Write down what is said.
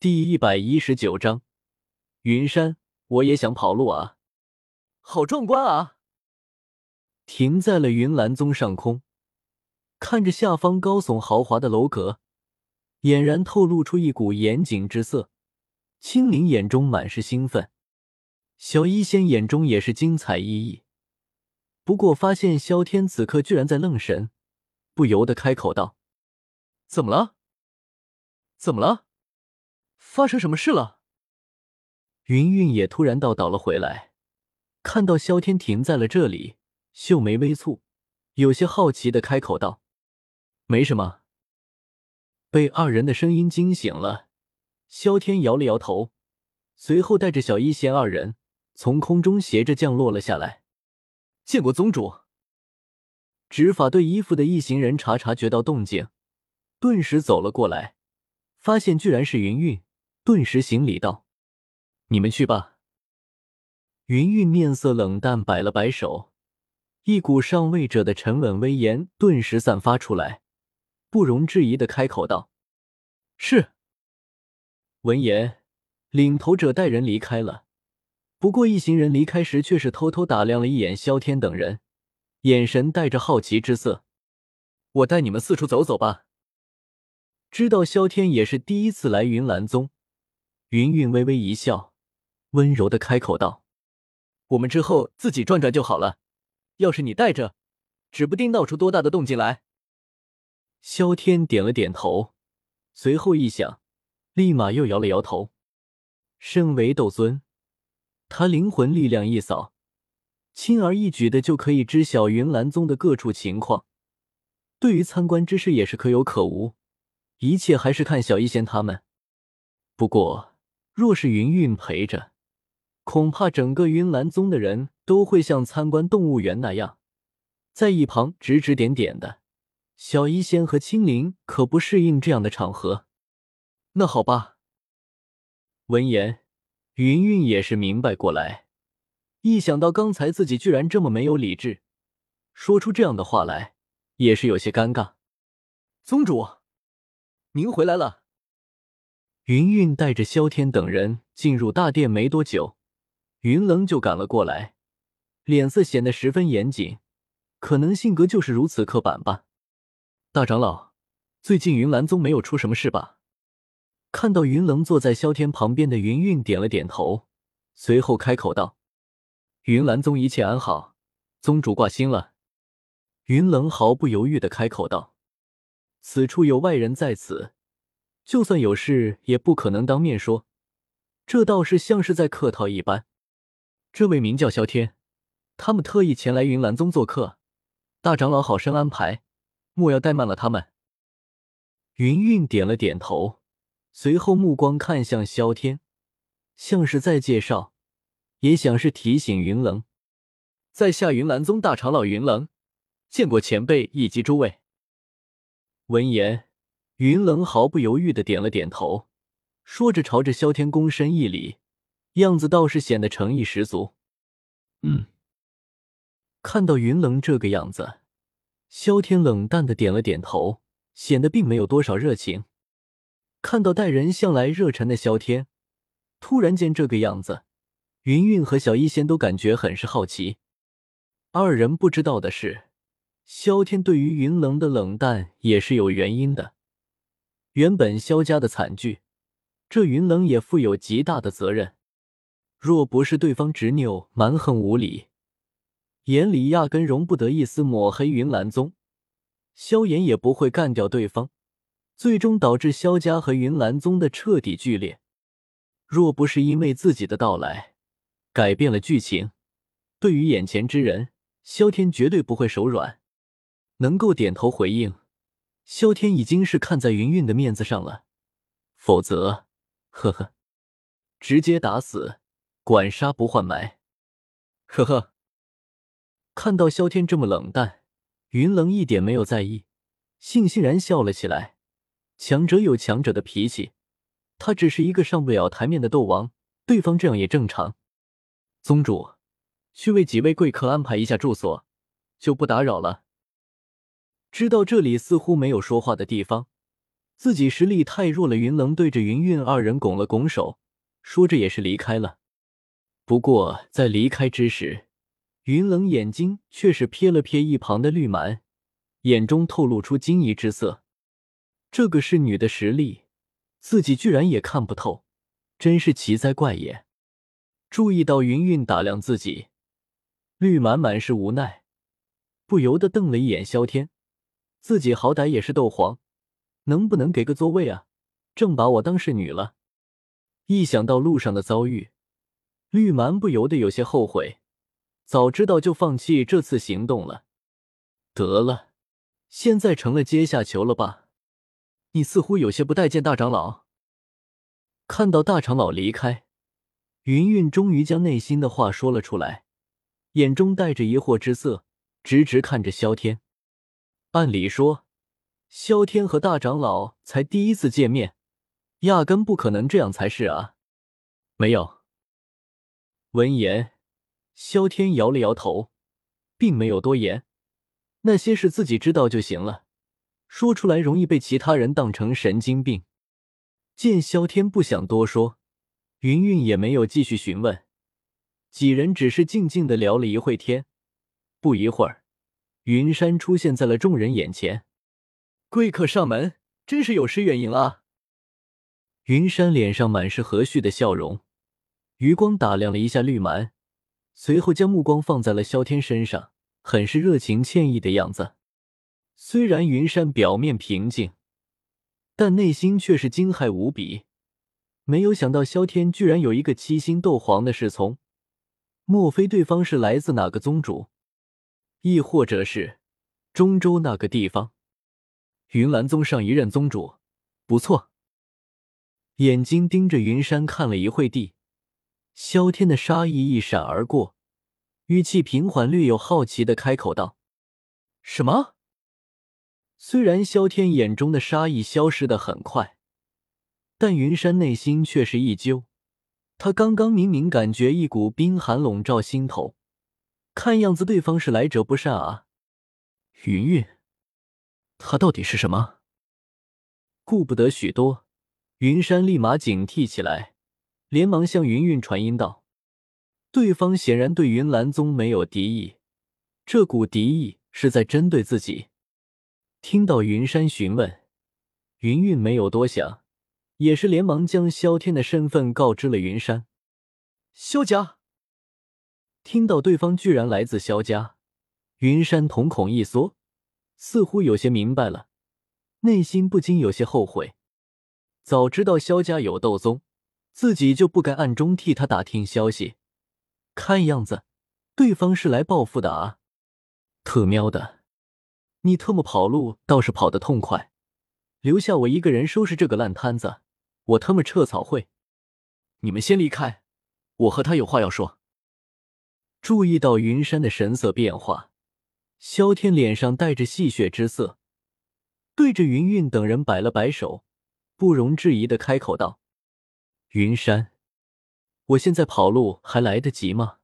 第一百一十九章，云山，我也想跑路啊！好壮观啊！停在了云岚宗上空，看着下方高耸豪华的楼阁，俨然透露出一股严谨之色。青灵眼中满是兴奋，小医仙眼中也是精彩奕奕。不过发现萧天此刻居然在愣神，不由得开口道：“怎么了？怎么了？”发生什么事了？云云也突然倒倒了回来，看到萧天停在了这里，秀眉微蹙，有些好奇的开口道：“没什么。”被二人的声音惊醒了，萧天摇了摇头，随后带着小一仙二人从空中斜着降落了下来。见过宗主。执法队衣服的一行人察察觉到动静，顿时走了过来，发现居然是云云。顿时行礼道：“你们去吧。”云云面色冷淡，摆了摆手，一股上位者的沉稳威严顿时散发出来，不容置疑的开口道：“是。”闻言，领头者带人离开了。不过一行人离开时，却是偷偷打量了一眼萧天等人，眼神带着好奇之色：“我带你们四处走走吧。”知道萧天也是第一次来云岚宗。云云微微一笑，温柔的开口道：“我们之后自己转转就好了，要是你带着，指不定闹出多大的动静来。”萧天点了点头，随后一想，立马又摇了摇头。身为斗尊，他灵魂力量一扫，轻而易举的就可以知晓云岚宗的各处情况，对于参观之事也是可有可无，一切还是看小一仙他们。不过。若是云云陪着，恐怕整个云岚宗的人都会像参观动物园那样，在一旁指指点点的。小医仙和青灵可不适应这样的场合。那好吧。闻言，云云也是明白过来，一想到刚才自己居然这么没有理智，说出这样的话来，也是有些尴尬。宗主，您回来了。云云带着萧天等人进入大殿没多久，云棱就赶了过来，脸色显得十分严谨，可能性格就是如此刻板吧。大长老，最近云岚宗没有出什么事吧？看到云棱坐在萧天旁边的云云点了点头，随后开口道：“云岚宗一切安好，宗主挂心了。”云棱毫不犹豫的开口道：“此处有外人在此。”就算有事，也不可能当面说，这倒是像是在客套一般。这位名叫萧天，他们特意前来云岚宗做客，大长老好生安排，莫要怠慢了他们。云云点了点头，随后目光看向萧天，像是在介绍，也像是提醒云棱，在下云岚宗大长老云棱，见过前辈以及诸位。闻言。云棱毫不犹豫的点了点头，说着朝着萧天躬身一礼，样子倒是显得诚意十足。嗯，看到云棱这个样子，萧天冷淡的点了点头，显得并没有多少热情。看到待人向来热忱的萧天，突然间这个样子，云云和小医仙都感觉很是好奇。二人不知道的是，萧天对于云棱的冷淡也是有原因的。原本萧家的惨剧，这云冷也负有极大的责任。若不是对方执拗蛮横无理，眼里压根容不得一丝抹黑云岚宗，萧炎也不会干掉对方，最终导致萧家和云岚宗的彻底剧烈。若不是因为自己的到来改变了剧情，对于眼前之人，萧天绝对不会手软，能够点头回应。萧天已经是看在云云的面子上了，否则，呵呵，直接打死，管杀不换埋。呵呵，看到萧天这么冷淡，云棱一点没有在意，悻悻然笑了起来。强者有强者的脾气，他只是一个上不了台面的斗王，对方这样也正常。宗主，去为几位贵客安排一下住所，就不打扰了。知道这里似乎没有说话的地方，自己实力太弱了。云棱对着云韵二人拱了拱手，说着也是离开了。不过在离开之时，云冷眼睛却是瞥了瞥一旁的绿蛮，眼中透露出惊异之色。这个侍女的实力，自己居然也看不透，真是奇哉怪也。注意到云韵打量自己，绿满满是无奈，不由得瞪了一眼萧天。自己好歹也是斗皇，能不能给个座位啊？正把我当侍女了。一想到路上的遭遇，绿蛮不由得有些后悔。早知道就放弃这次行动了。得了，现在成了阶下囚了吧？你似乎有些不待见大长老。看到大长老离开，云云终于将内心的话说了出来，眼中带着疑惑之色，直直看着萧天。按理说，萧天和大长老才第一次见面，压根不可能这样才是啊。没有。闻言。萧天摇了摇头，并没有多言。那些事自己知道就行了，说出来容易被其他人当成神经病。见萧天不想多说，云云也没有继续询问。几人只是静静的聊了一会天。不一会儿，云山出现在了众人眼前。贵客上门，真是有失远迎啊！云山脸上满是和煦的笑容，余光打量了一下绿蛮。随后将目光放在了萧天身上，很是热情歉意的样子。虽然云山表面平静，但内心却是惊骇无比。没有想到萧天居然有一个七星斗皇的侍从，莫非对方是来自哪个宗主，亦或者是中州那个地方？云岚宗上一任宗主，不错。眼睛盯着云山看了一会地。萧天的杀意一闪而过，语气平缓，略有好奇的开口道：“什么？”虽然萧天眼中的杀意消失的很快，但云山内心却是一揪。他刚刚明明感觉一股冰寒笼罩心头，看样子对方是来者不善啊！云云，他到底是什么？顾不得许多，云山立马警惕起来。连忙向云云传音道：“对方显然对云岚宗没有敌意，这股敌意是在针对自己。”听到云山询问，云云没有多想，也是连忙将萧天的身份告知了云山。萧家听到对方居然来自萧家，云山瞳孔一缩，似乎有些明白了，内心不禁有些后悔。早知道萧家有斗宗。自己就不该暗中替他打听消息，看样子对方是来报复的啊！特喵的，你特么跑路倒是跑得痛快，留下我一个人收拾这个烂摊子，我特么撤草会！你们先离开，我和他有话要说。注意到云山的神色变化，萧天脸上带着戏谑之色，对着云韵等人摆了摆手，不容置疑的开口道。云山，我现在跑路还来得及吗？